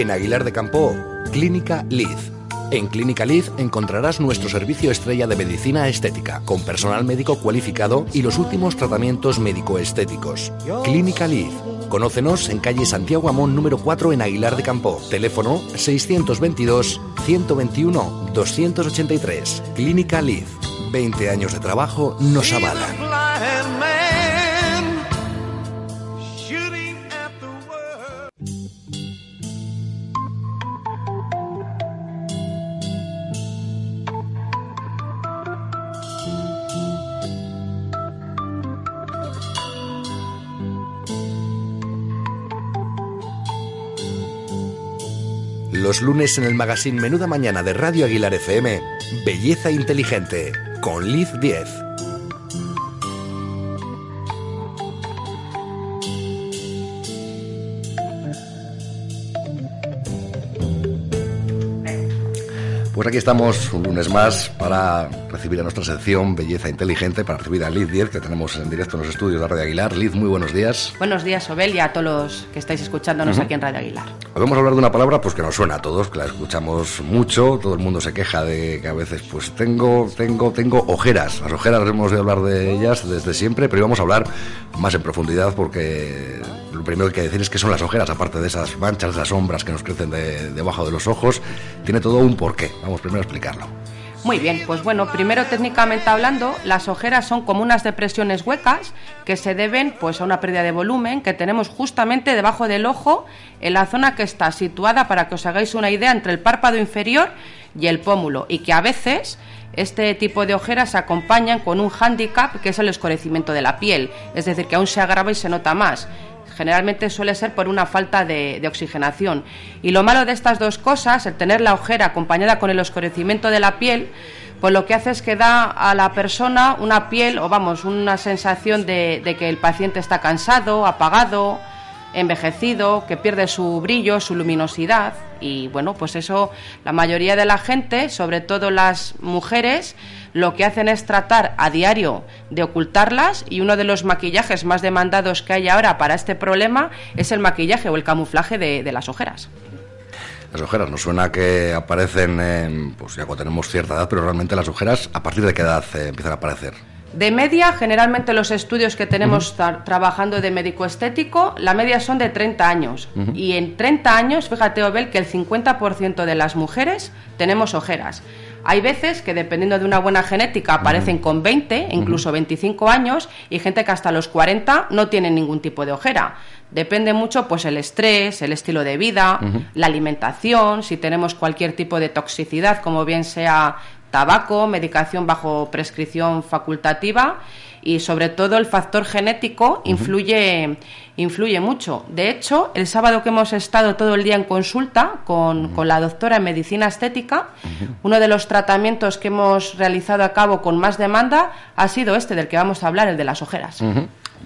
En Aguilar de Campo, Clínica Liz. En Clínica Liz encontrarás nuestro servicio estrella de medicina estética, con personal médico cualificado y los últimos tratamientos médico-estéticos. Clínica Liz. Conócenos en calle Santiago Amón número 4 en Aguilar de Campo. Teléfono 622 121 283. Clínica Liz. 20 años de trabajo nos avalan. Los lunes en el magazine Menuda Mañana de Radio Aguilar FM, Belleza Inteligente, con Liz 10. Pues aquí estamos un lunes más para recibir a nuestra sección Belleza Inteligente, para recibir a Liz 10, que tenemos en directo en los estudios de Radio Aguilar. Liz, muy buenos días. Buenos días, Obel, y a todos los que estáis escuchándonos aquí en Radio Aguilar. Hoy vamos a hablar de una palabra pues que nos suena a todos, que la escuchamos mucho, todo el mundo se queja de que a veces pues tengo, tengo, tengo ojeras. Las ojeras hemos de hablar de ellas desde siempre, pero hoy vamos a hablar más en profundidad porque lo primero que hay que decir es que son las ojeras, aparte de esas manchas, esas sombras que nos crecen de- debajo de los ojos, tiene todo un porqué. Vamos primero a explicarlo. Muy bien, pues bueno, primero técnicamente hablando, las ojeras son como unas depresiones huecas que se deben pues a una pérdida de volumen que tenemos justamente debajo del ojo en la zona que está situada para que os hagáis una idea entre el párpado inferior y el pómulo y que a veces este tipo de ojeras se acompañan con un hándicap que es el escurecimiento de la piel, es decir, que aún se agrava y se nota más. Generalmente suele ser por una falta de, oxigenación. Y lo malo de estas dos cosas, el tener la ojera acompañada con el oscurecimiento de la piel, pues lo que hace es que da a la persona una piel, o vamos, una sensación de que el paciente está cansado, apagado, envejecido, que pierde su brillo, su luminosidad. Y bueno, pues eso la mayoría de la gente, sobre todo las mujeres, lo que hacen es tratar a diario de ocultarlas y uno de los maquillajes más demandados que hay ahora para este problema es el maquillaje o el camuflaje de, las ojeras. Las ojeras nos suena que aparecen en, pues ya cuando tenemos cierta edad, pero realmente las ojeras, ¿a partir de qué edad eh, empiezan a aparecer? De media, generalmente los estudios que tenemos tra- trabajando de médico estético, la media son de 30 años. Y en 30 años, fíjate, Obel, que el 50% de las mujeres tenemos ojeras. Hay veces que dependiendo de una buena genética aparecen con 20, incluso 25 años, y gente que hasta los 40 no tienen ningún tipo de ojera. Depende mucho pues el estrés, el estilo de vida, la alimentación, si tenemos cualquier tipo de toxicidad, como bien sea tabaco, medicación bajo prescripción facultativa y sobre todo el factor genético influye, influye mucho. De hecho, el sábado que hemos estado todo el día en consulta con, con la doctora en medicina estética, uno de los tratamientos que hemos realizado a cabo con más demanda ha sido este del que vamos a hablar, el de las ojeras.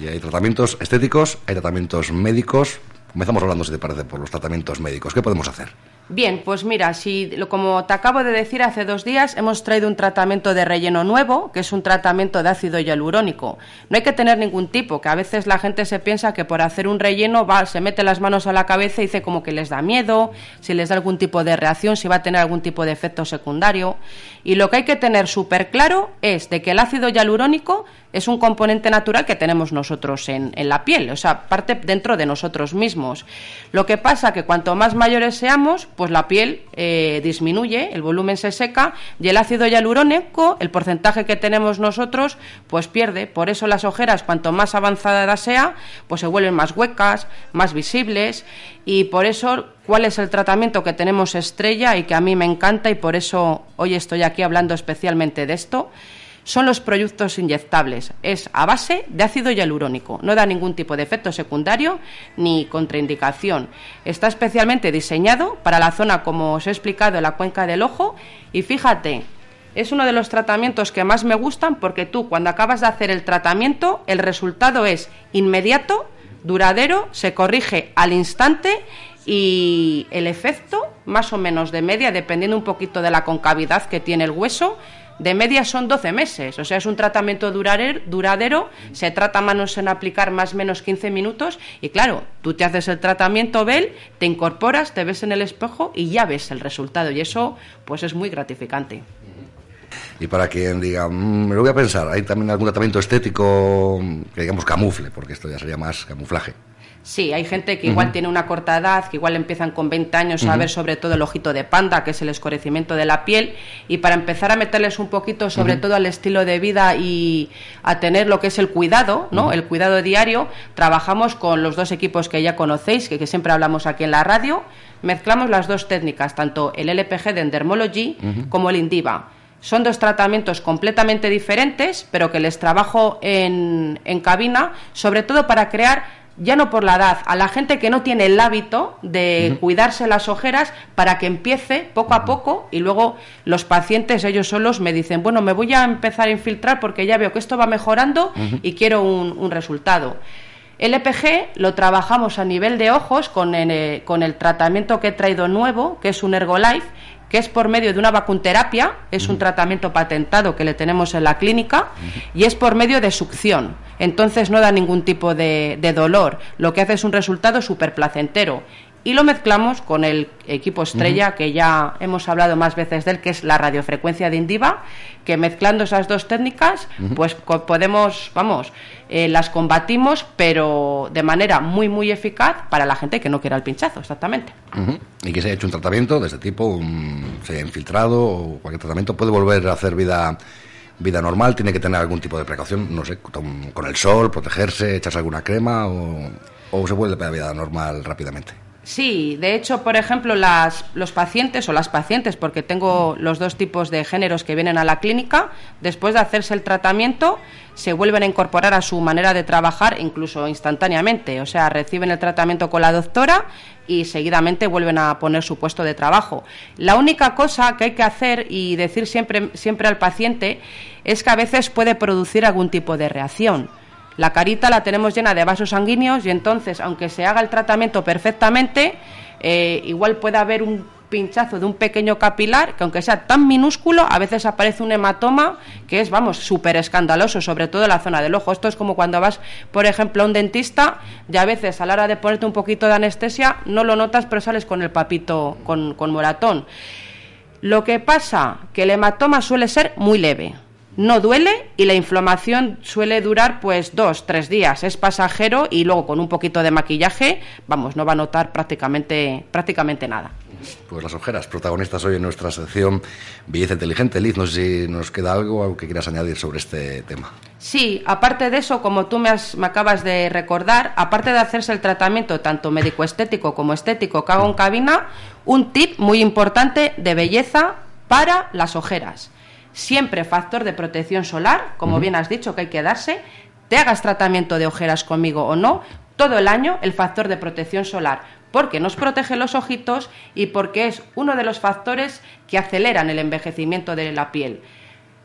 Y hay tratamientos estéticos, hay tratamientos médicos. Comenzamos hablando, si te parece, por los tratamientos médicos. ¿Qué podemos hacer? Bien, pues mira, si como te acabo de decir hace dos días, hemos traído un tratamiento de relleno nuevo, que es un tratamiento de ácido hialurónico. No hay que tener ningún tipo, que a veces la gente se piensa que por hacer un relleno va, se mete las manos a la cabeza y dice como que les da miedo, si les da algún tipo de reacción, si va a tener algún tipo de efecto secundario. Y lo que hay que tener súper claro es de que el ácido hialurónico es un componente natural que tenemos nosotros en, la piel, o sea, parte dentro de nosotros mismos. Lo que pasa que cuanto más mayores seamos, pues la piel eh, disminuye, el volumen se seca y el ácido hialurónico, el porcentaje que tenemos nosotros, pues pierde. Por eso las ojeras, cuanto más avanzada sea, pues se vuelven más huecas, más visibles y por eso cuál es el tratamiento que tenemos estrella y que a mí me encanta y por eso hoy estoy aquí hablando especialmente de esto son los productos inyectables. Es a base de ácido hialurónico. No da ningún tipo de efecto secundario ni contraindicación. Está especialmente diseñado para la zona, como os he explicado, en la cuenca del ojo. Y fíjate, es uno de los tratamientos que más me gustan porque tú, cuando acabas de hacer el tratamiento, el resultado es inmediato, duradero, se corrige al instante y el efecto, más o menos de media, dependiendo un poquito de la concavidad que tiene el hueso, de media son 12 meses, o sea, es un tratamiento duradero, se trata manos en aplicar más o menos 15 minutos y claro, tú te haces el tratamiento, Bel, te incorporas, te ves en el espejo y ya ves el resultado y eso pues es muy gratificante. Y para quien diga, mm, me lo voy a pensar, ¿hay también algún tratamiento estético que digamos camufle? Porque esto ya sería más camuflaje. Sí, hay gente que igual tiene una corta edad, que igual empiezan con 20 años a ver sobre todo el ojito de panda, que es el escurecimiento de la piel, y para empezar a meterles un poquito sobre todo al estilo de vida y a tener lo que es el cuidado, ¿no? El cuidado diario, trabajamos con los dos equipos que ya conocéis, que, siempre hablamos aquí en la radio, mezclamos las dos técnicas, tanto el LPG de Endermology como el Indiva. Son dos tratamientos completamente diferentes, pero que les trabajo en, en cabina, sobre todo para crear ya no por la edad, a la gente que no tiene el hábito de cuidarse las ojeras para que empiece poco a poco y luego los pacientes ellos solos me dicen, bueno, me voy a empezar a infiltrar porque ya veo que esto va mejorando y quiero un, resultado. El EPG lo trabajamos a nivel de ojos con, eh, con el tratamiento que he traído nuevo, que es un Ergolife, que es por medio de una vacunterapia, es un tratamiento patentado que le tenemos en la clínica, y es por medio de succión. Entonces no da ningún tipo de, dolor, lo que hace es un resultado súper placentero y lo mezclamos con el equipo estrella que ya hemos hablado más veces de él, que es la radiofrecuencia de Indiva, que mezclando esas dos técnicas, pues podemos, vamos, eh, las combatimos, pero de manera muy, muy eficaz para la gente que no quiera el pinchazo, exactamente. Y que se haya hecho un tratamiento de este tipo, se haya infiltrado o cualquier tratamiento, puede volver a hacer vida vida normal, tiene que tener algún tipo de precaución, no sé, con, el sol, protegerse, echarse alguna crema o, o se vuelve a la vida normal rápidamente. Sí, de hecho, por ejemplo, las, los pacientes o las pacientes, porque tengo los dos tipos de géneros que vienen a la clínica, después de hacerse el tratamiento, se vuelven a incorporar a su manera de trabajar, incluso instantáneamente. O sea, reciben el tratamiento con la doctora y seguidamente vuelven a poner su puesto de trabajo. La única cosa que hay que hacer y decir siempre, siempre al paciente es que a veces puede producir algún tipo de reacción. La carita la tenemos llena de vasos sanguíneos y entonces, aunque se haga el tratamiento perfectamente, eh, igual puede haber un pinchazo de un pequeño capilar que aunque sea tan minúsculo, a veces aparece un hematoma que es, vamos, súper escandaloso, sobre todo en la zona del ojo. Esto es como cuando vas, por ejemplo, a un dentista y a veces a la hora de ponerte un poquito de anestesia no lo notas, pero sales con el papito, con, con moratón. Lo que pasa, que el hematoma suele ser muy leve no duele y la inflamación suele durar pues dos, tres días. Es pasajero y luego con un poquito de maquillaje, vamos, no va a notar prácticamente, prácticamente nada. Pues las ojeras, protagonistas hoy en nuestra sección Belleza Inteligente. Liz, no sé si nos queda algo, algo que quieras añadir sobre este tema. Sí, aparte de eso, como tú me, me acabas de recordar, aparte de hacerse el tratamiento tanto médico-estético como estético que hago en cabina, un tip muy importante de belleza para las ojeras siempre factor de protección solar, como bien has dicho que hay que darse, te hagas tratamiento de ojeras conmigo o no, todo el año el factor de protección solar, porque nos protege los ojitos y porque es uno de los factores que aceleran el envejecimiento de la piel.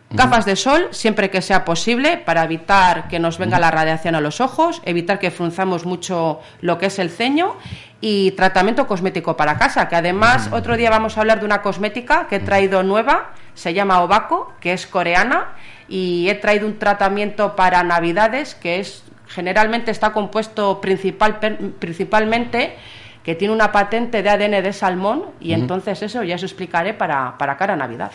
Gafas de sol siempre que sea posible para evitar que nos venga la radiación a los ojos, evitar que frunzamos mucho lo que es el ceño y tratamiento cosmético para casa, que además otro día vamos a hablar de una cosmética que he traído nueva, se llama Obako, que es coreana y he traído un tratamiento para Navidades que es generalmente está compuesto principal, principalmente que tiene una patente de ADN de salmón y entonces eso ya os explicaré para, para cara a Navidad.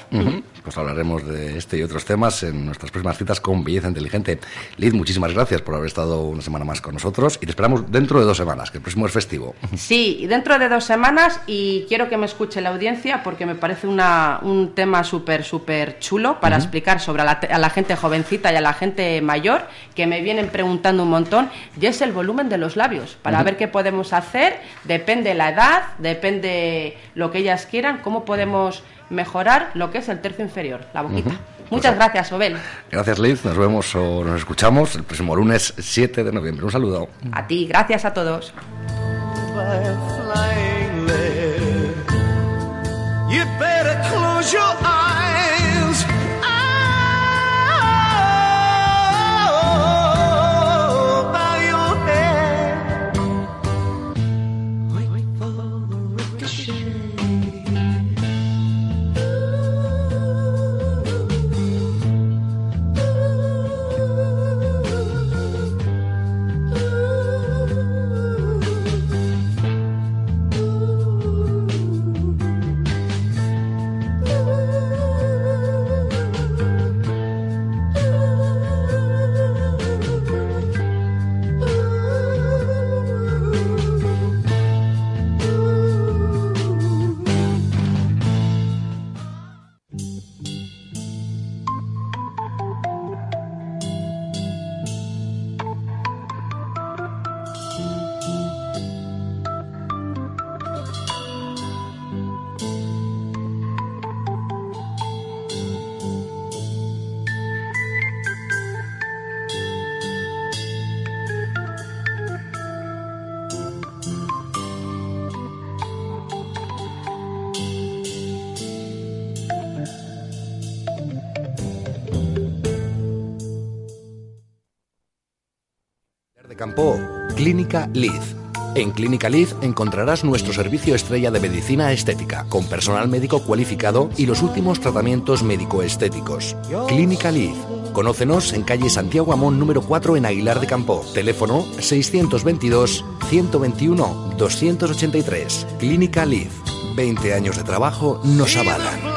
Pues hablaremos de este y otros temas en nuestras próximas citas con Belleza Inteligente. Liz, muchísimas gracias por haber estado una semana más con nosotros y te esperamos dentro de dos semanas, que el próximo es festivo. Sí, dentro de dos semanas y quiero que me escuche la audiencia porque me parece una, un tema súper, súper chulo para explicar sobre a la, gente jovencita y a la gente mayor que me vienen preguntando un montón y es el volumen de los labios para ver qué podemos hacer de depende la edad, depende lo que ellas quieran, cómo podemos mejorar lo que es el tercio inferior, la boquita. Muchas pues, gracias, Obel. Gracias, Liz. Nos vemos o nos escuchamos el próximo lunes 7 de noviembre. Un saludo. A ti, gracias a todos. Campo, Clínica Liz. En Clínica Liz encontrarás nuestro servicio estrella de medicina estética, con personal médico cualificado y los últimos tratamientos médico-estéticos. Clínica Liz. Conócenos en calle Santiago Amón número 4 en Aguilar de Campo. Teléfono 622 121 283. Clínica Liz. 20 años de trabajo nos avalan.